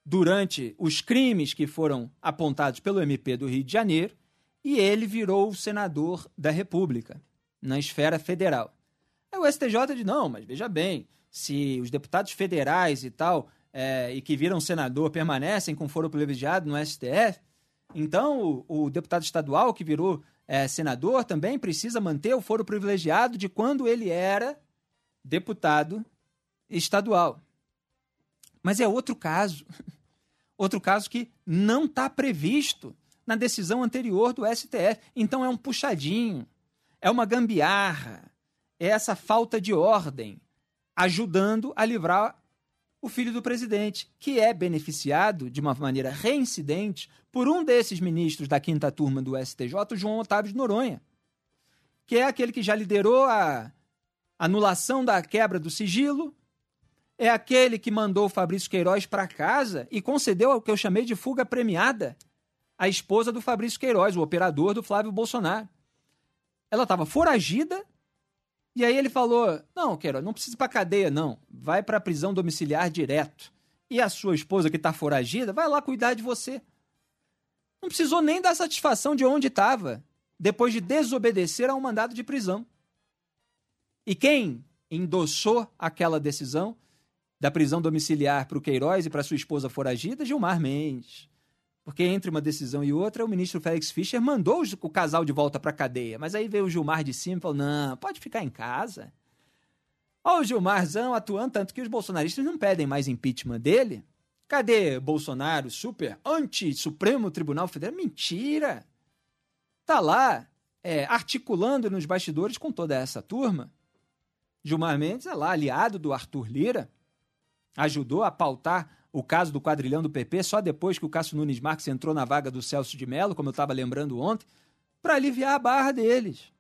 durante os crimes que foram apontados pelo MP do Rio de Janeiro e ele virou senador da República, na esfera federal. Aí o STJ diz: não, mas veja bem, se os deputados federais e tal, é, e que viram senador permanecem com foro privilegiado no STF, então o, o deputado estadual que virou é, senador também precisa manter o foro privilegiado de quando ele era deputado estadual. Mas é outro caso. <laughs> Outro caso que não está previsto na decisão anterior do STF. Então é um puxadinho, é uma gambiarra, é essa falta de ordem ajudando a livrar o filho do presidente, que é beneficiado de uma maneira reincidente por um desses ministros da quinta turma do STJ, João Otávio de Noronha, que é aquele que já liderou a anulação da quebra do sigilo, é aquele que mandou o Fabrício Queiroz para casa e concedeu o que eu chamei de fuga premiada a esposa do Fabrício Queiroz, o operador do Flávio Bolsonaro. Ela estava foragida e aí ele falou: Não, Queiroz, não precisa ir para cadeia, não. Vai para a prisão domiciliar direto. E a sua esposa que está foragida, vai lá cuidar de você. Não precisou nem dar satisfação de onde estava, depois de desobedecer a um mandado de prisão. E quem endossou aquela decisão da prisão domiciliar para o Queiroz e para sua esposa foragida? Gilmar Mendes. Porque entre uma decisão e outra, o ministro Félix Fischer mandou o casal de volta para a cadeia. Mas aí veio o Gilmar de cima e falou: não, pode ficar em casa. Olha o Gilmarzão atuando, tanto que os bolsonaristas não pedem mais impeachment dele. Cadê Bolsonaro, super anti-Supremo Tribunal Federal? Mentira! Tá lá, é, articulando nos bastidores com toda essa turma. Gilmar Mendes é lá, aliado do Arthur Lira, ajudou a pautar o caso do quadrilhão do PP só depois que o Cássio Nunes Marques entrou na vaga do Celso de Mello, como eu estava lembrando ontem, para aliviar a barra deles.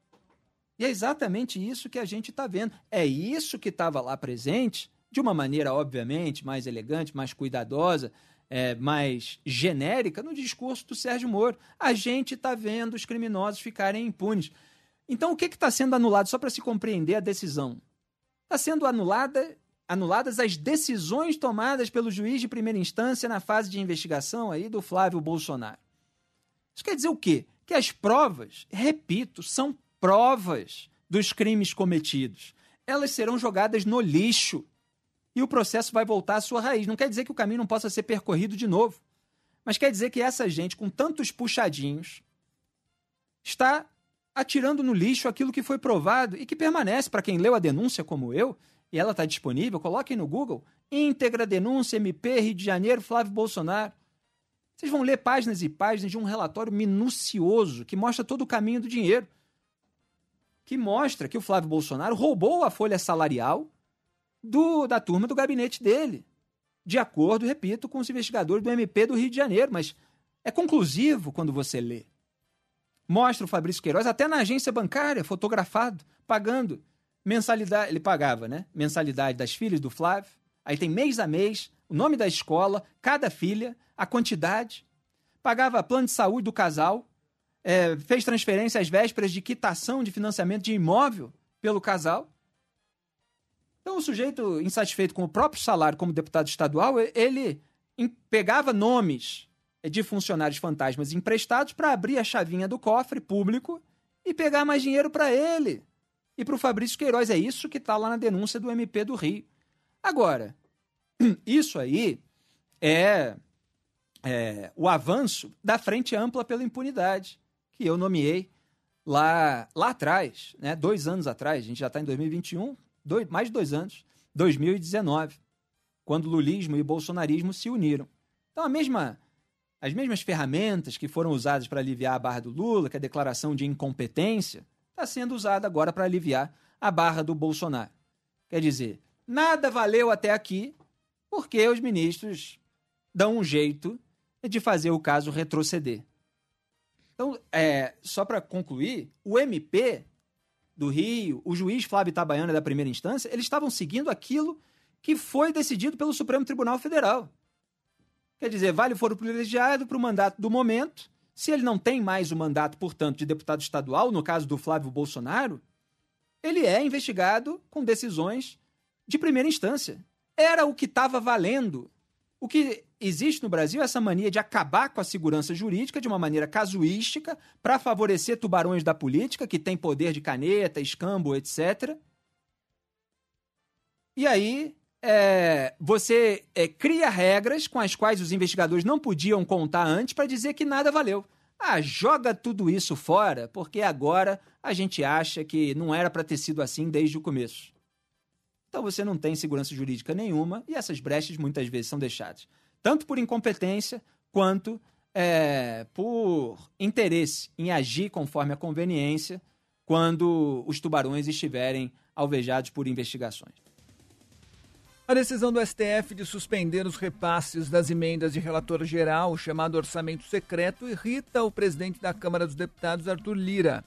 E é exatamente isso que a gente está vendo. É isso que estava lá presente, de uma maneira, obviamente, mais elegante, mais cuidadosa, é, mais genérica no discurso do Sérgio Moro. A gente está vendo os criminosos ficarem impunes. Então, o que está sendo anulado, só para se compreender a decisão? Está sendo anulada, anuladas as decisões tomadas pelo juiz de primeira instância na fase de investigação aí do Flávio Bolsonaro. Isso quer dizer o quê? Que as provas, repito, são provas dos crimes cometidos. Elas serão jogadas no lixo e o processo vai voltar à sua raiz. Não quer dizer que o caminho não possa ser percorrido de novo, mas quer dizer que essa gente, com tantos puxadinhos, está atirando no lixo aquilo que foi provado e que permanece. Para quem leu a denúncia, como eu, e ela está disponível, coloquem no Google: íntegra denúncia MP Rio de Janeiro, Flávio Bolsonaro. Vocês vão ler páginas e páginas de um relatório minucioso que mostra todo o caminho do dinheiro. Que mostra que o Flávio Bolsonaro roubou a folha salarial do, da turma do gabinete dele. De acordo, repito, com os investigadores do MP do Rio de Janeiro. Mas é conclusivo quando você lê. Mostra o Fabrício Queiroz até na agência bancária, fotografado, pagando mensalidade. Ele pagava, né? Mensalidade das filhas do Flávio. Aí tem mês a mês, o nome da escola, cada filha, a quantidade. Pagava plano de saúde do casal. É, fez transferência às vésperas de quitação de financiamento de imóvel pelo casal. Então, o sujeito insatisfeito com o próprio salário como deputado estadual, ele pegava nomes de funcionários fantasmas emprestados para abrir a chavinha do cofre público e pegar mais dinheiro para ele e para o Fabrício Queiroz. É isso que está lá na denúncia do MP do Rio. Agora, <clears throat> isso aí é, é, o avanço da Frente Ampla pela Impunidade, que eu nomeei lá, lá atrás, né, dois anos atrás, a gente já está em 2021, dois, mais de dois anos, 2019, quando lulismo e bolsonarismo se uniram. Então, a mesma as mesmas ferramentas que foram usadas para aliviar a barra do Lula, que é a declaração de incompetência, está sendo usada agora para aliviar a barra do Bolsonaro. Quer dizer, nada valeu até aqui porque os ministros dão um jeito de fazer o caso retroceder. Então, é, só para concluir, o MP do Rio, o juiz Flávio Itabaiana da primeira instância, eles estavam seguindo aquilo que foi decidido pelo Supremo Tribunal Federal. Quer dizer, vale foro privilegiado para o mandato do momento. Se ele não tem mais o mandato, portanto, de deputado estadual, no caso do Flávio Bolsonaro, ele é investigado com decisões de primeira instância. Era o que estava valendo. O que existe no Brasil é essa mania de acabar com a segurança jurídica de uma maneira casuística para favorecer tubarões da política que têm poder de caneta, escambo, etc. E aí é, você é, cria regras com as quais os investigadores não podiam contar antes para dizer que nada valeu. Ah, joga tudo isso fora, porque agora a gente acha que não era para ter sido assim desde o começo. Então você não tem segurança jurídica nenhuma e essas brechas muitas vezes são deixadas, tanto por incompetência quanto é, por interesse em agir conforme a conveniência quando os tubarões estiverem alvejados por investigações. A decisão do STF de suspender os repasses das emendas de relator geral, chamado orçamento secreto, irrita o presidente da Câmara dos Deputados, Arthur Lira.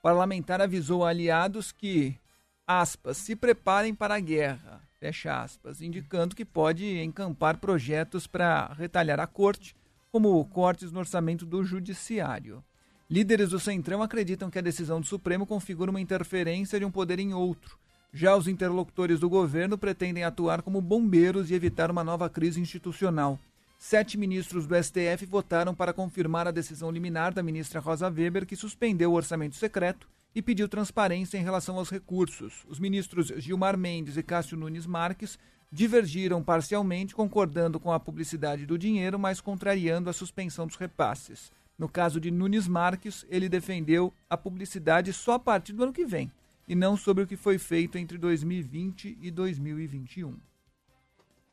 O parlamentar avisou aliados que, aspas, se preparem para a guerra, fecha aspas, indicando que pode encampar projetos para retalhar a corte, como cortes no orçamento do judiciário. Líderes do Centrão acreditam que a decisão do Supremo configura uma interferência de um poder em outro já os interlocutores do governo pretendem atuar como bombeiros e evitar uma nova crise institucional. Sete ministros do STF votaram para confirmar a decisão liminar da ministra Rosa Weber, que suspendeu o orçamento secreto e pediu transparência em relação aos recursos. Os ministros Gilmar Mendes e Cássio Nunes Marques divergiram parcialmente, concordando com a publicidade do dinheiro, mas contrariando a suspensão dos repasses. No caso de Nunes Marques, ele defendeu a publicidade só a partir do ano que vem e não sobre o que foi feito entre 2020 e 2021.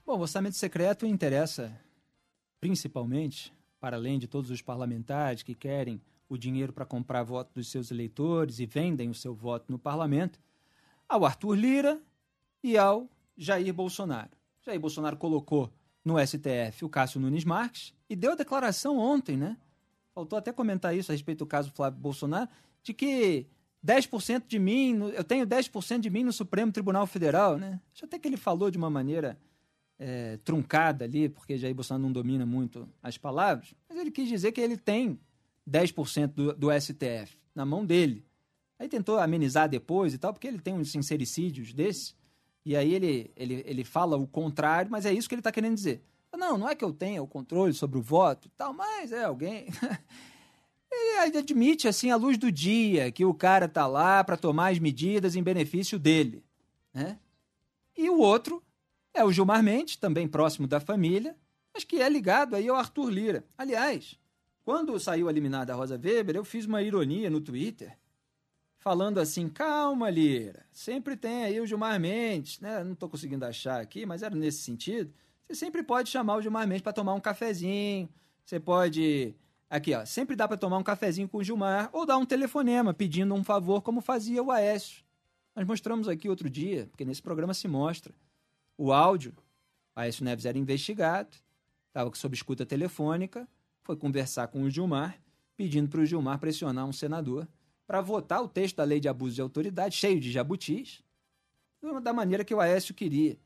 Bom, o orçamento secreto interessa principalmente, para além de todos os parlamentares que querem o dinheiro para comprar voto dos seus eleitores e vendem o seu voto no parlamento, ao Arthur Lira e ao Jair Bolsonaro. Jair Bolsonaro colocou no STF o Cássio Nunes Marques e deu a declaração ontem, né? Faltou até comentar isso a respeito do caso Flávio Bolsonaro, de que 10% de mim, eu tenho 10% de mim no Supremo Tribunal Federal, né? Acho até que ele falou de uma maneira é, truncada ali, porque Jair Bolsonaro não domina muito as palavras, mas ele quis dizer que ele tem 10% do, do STF na mão dele. Aí tentou amenizar depois e tal, porque ele tem uns sincericídios desses, e aí ele, ele, ele fala o contrário, mas é isso que ele está querendo dizer. Não, não é que eu tenha o controle sobre o voto e tal, mas é alguém. <laughs> ele admite, assim, à luz do dia, que o cara tá lá para tomar as medidas em benefício dele. Né? E o outro é o Gilmar Mendes, também próximo da família, mas que é ligado aí ao Arthur Lira. Aliás, quando saiu a Rosa Weber, eu fiz uma ironia no Twitter, falando assim: calma, Lira, sempre tem aí o Gilmar Mendes, né? Não estou conseguindo achar aqui, mas era nesse sentido. Você sempre pode chamar o Gilmar Mendes para tomar um cafezinho, você pode. Aqui, ó, sempre dá para tomar um cafezinho com o Gilmar ou dar um telefonema pedindo um favor, como fazia o Aécio. Nós mostramos aqui outro dia, porque nesse programa se mostra o áudio. O Aécio Neves era investigado, estava sob escuta telefônica, foi conversar com o Gilmar, pedindo para o Gilmar pressionar um senador para votar o texto da lei de abuso de autoridade, cheio de jabutis, da maneira que o Aécio queria.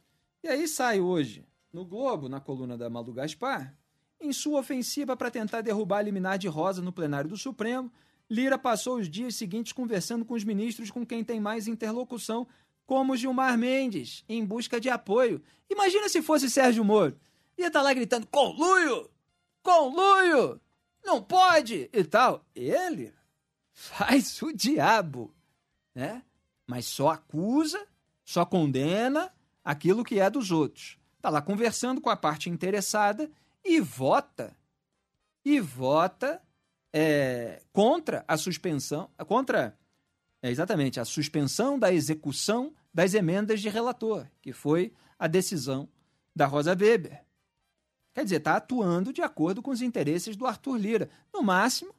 E aí sai hoje, no Globo, na coluna da Malu Gaspar, em sua ofensiva para tentar derrubar a liminar de Rosa no plenário do Supremo, Lira passou os dias seguintes conversando com os ministros com quem tem mais interlocução, como Gilmar Mendes, em busca de apoio. Imagina se fosse Sérgio Moro. Ia estar tá lá gritando: conluio! Conluio! Não pode! E tal. Ele faz o diabo, né? Mas só acusa, só condena aquilo que é dos outros. Está lá conversando com a parte interessada e vota. E vota é, contra a suspensão, contra é, exatamente a suspensão da execução das emendas de relator, que foi a decisão da Rosa Weber. Quer dizer, está atuando de acordo com os interesses do Arthur Lira. No máximo,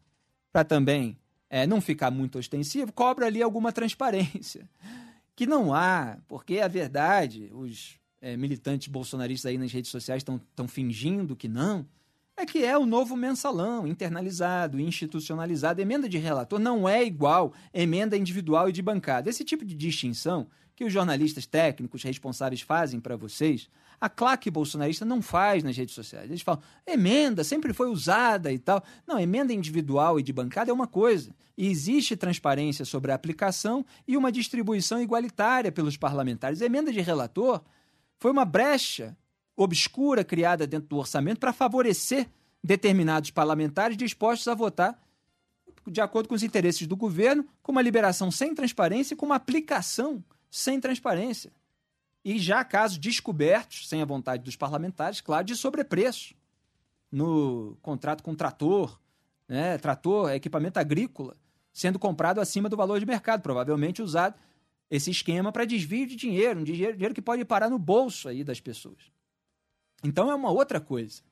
para também é, não ficar muito ostensivo, cobra ali alguma transparência. Que não há, porque a verdade, os é, militantes bolsonaristas aí nas redes sociais estão fingindo que não, é que é o novo mensalão, internalizado, institucionalizado. Emenda de relator não é igual emenda individual e de bancada. Esse tipo de distinção que os jornalistas técnicos responsáveis fazem para vocês, a claque bolsonarista não faz nas redes sociais. Eles falam, emenda sempre foi usada e tal. Não, emenda individual e de bancada é uma coisa. E existe transparência sobre a aplicação e uma distribuição igualitária pelos parlamentares. Emenda de relator foi uma brecha obscura criada dentro do orçamento para favorecer determinados parlamentares dispostos a votar de acordo com os interesses do governo, com uma liberação sem transparência e com uma aplicação sem transparência. E já casos descobertos, sem a vontade dos parlamentares, claro, de sobrepreço no contrato com trator, né, trator, equipamento agrícola, sendo comprado acima do valor de mercado, provavelmente usado esse esquema para desvio de dinheiro, um dinheiro, dinheiro que pode parar no bolso aí das pessoas. Então é uma outra coisa.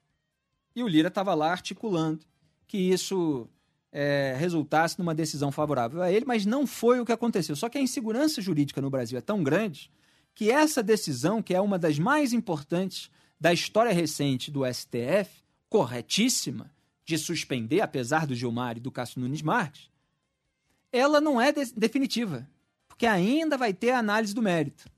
E o Lira estava lá articulando que isso é, resultasse numa decisão favorável a ele, mas não foi o que aconteceu. Só que a insegurança jurídica no Brasil é tão grande que essa decisão, que é uma das mais importantes da história recente do STF, corretíssima, de suspender, apesar do Gilmar e do Cássio Nunes Marques, ela não é de definitiva, porque ainda vai ter a análise do mérito.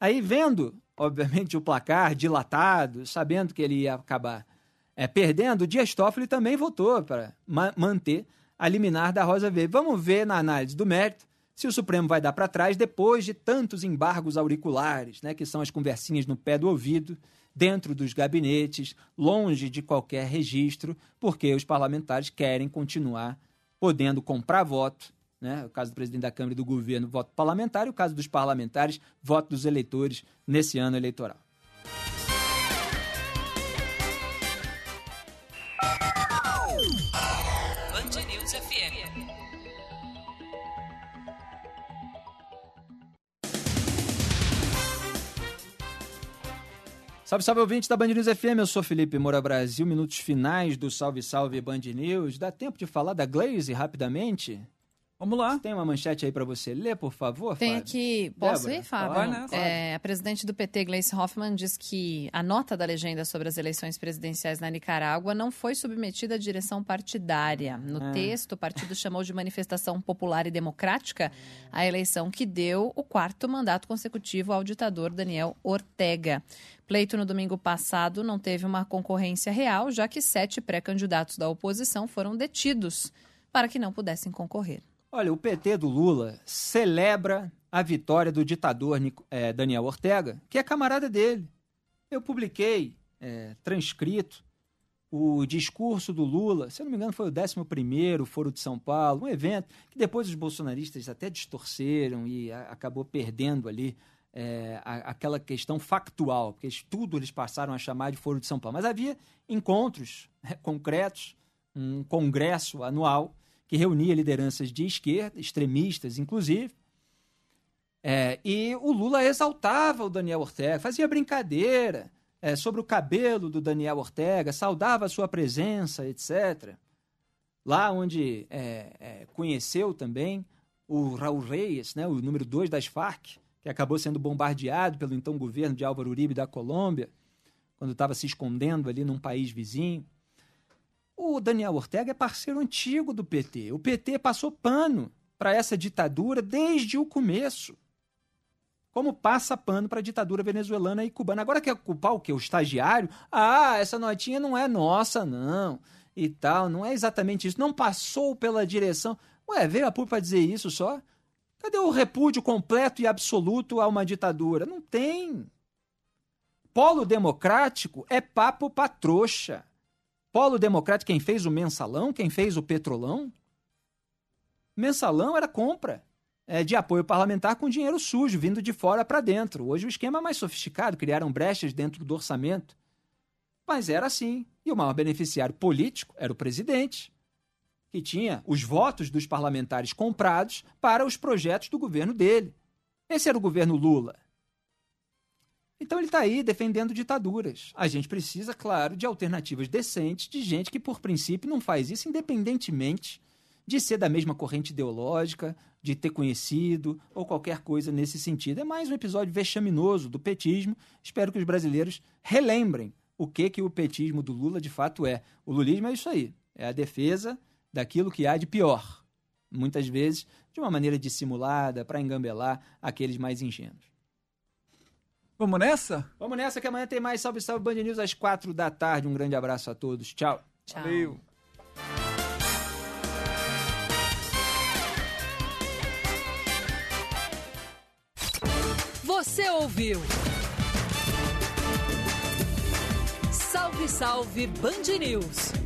Aí, vendo obviamente, o placar dilatado, sabendo que ele ia acabar é, perdendo, o Dias Toffoli também votou para ma manter a liminar da Rosa Verde. Vamos ver na análise do mérito se o Supremo vai dar para trás depois de tantos embargos auriculares, né, que são as conversinhas no pé do ouvido, dentro dos gabinetes, longe de qualquer registro, porque os parlamentares querem continuar podendo comprar voto né? O caso do presidente da Câmara e do governo, voto parlamentar, e o caso dos parlamentares, voto dos eleitores nesse ano eleitoral. Band News FM. Salve, salve ouvintes da Band News FM, eu sou Felipe Moura Brasil, minutos finais do Salve Salve Band News. Dá tempo de falar da Glaze rapidamente? Vamos lá. Tem uma manchete aí para você ler, por favor, Tem Fábio? aqui, posso Débora, ir, Fábio? vai nessa. É, a presidente do PT, Gleice Hoffmann, diz que a nota da legenda sobre as eleições presidenciais na Nicarágua não foi submetida à direção partidária. No Ah. texto, o partido chamou de manifestação popular e democrática a eleição que deu o quarto mandato consecutivo ao ditador Daniel Ortega. Pleito no domingo passado não teve uma concorrência real, já que sete pré-candidatos da oposição foram detidos para que não pudessem concorrer. Olha, o PT do Lula celebra a vitória do ditador eh, Daniel Ortega, que é camarada dele. Eu publiquei, eh, transcrito, o discurso do Lula, se eu não me engano foi o 11º Foro de São Paulo, um evento que depois os bolsonaristas até distorceram e a- acabou perdendo ali eh, a- aquela questão factual, porque eles- tudo eles passaram a chamar de Foro de São Paulo. Mas havia encontros né, concretos, um congresso anual que reunia lideranças de esquerda, extremistas inclusive, é, e o Lula exaltava o Daniel Ortega, fazia brincadeira é, sobre o cabelo do Daniel Ortega, saudava a sua presença, etc. Lá onde é, é, conheceu também o Raul Reyes, né, o número dois das Farc, que acabou sendo bombardeado pelo então governo de Álvaro Uribe da Colômbia, quando estava se escondendo ali num país vizinho. O Daniel Ortega é parceiro antigo do PT. O PT passou pano para essa ditadura desde o começo. Como passa pano para a ditadura venezuelana e cubana. Agora quer culpar o quê? O estagiário? Ah, essa notinha não é nossa, não. E tal, não é exatamente isso. Não passou pela direção. Ué, veio a público para dizer isso só? Cadê o repúdio completo e absoluto a uma ditadura? Não tem. Polo democrático é papo pra trouxa. Polo democrático, quem fez o mensalão, quem fez o petrolão? Mensalão era compra é, de apoio parlamentar com dinheiro sujo, vindo de fora para dentro. Hoje o esquema é mais sofisticado, criaram brechas dentro do orçamento. Mas era assim. E o maior beneficiário político era o presidente, que tinha os votos dos parlamentares comprados para os projetos do governo dele. Esse era o governo Lula. Então ele está aí defendendo ditaduras. A gente precisa, claro, de alternativas decentes, de gente que, por princípio, não faz isso independentemente de ser da mesma corrente ideológica, de ter conhecido ou qualquer coisa nesse sentido. É mais um episódio vexaminoso do petismo. Espero que os brasileiros relembrem o que, que o petismo do Lula de fato é. O lulismo é isso aí. É a defesa daquilo que há de pior. Muitas vezes de uma maneira dissimulada, para engambelar aqueles mais ingênuos. Vamos nessa? Vamos nessa que amanhã tem mais Salve Salve Band News às quatro da tarde. Um grande abraço a todos. Tchau. Tchau. Valeu. Você ouviu? Salve, salve Band News!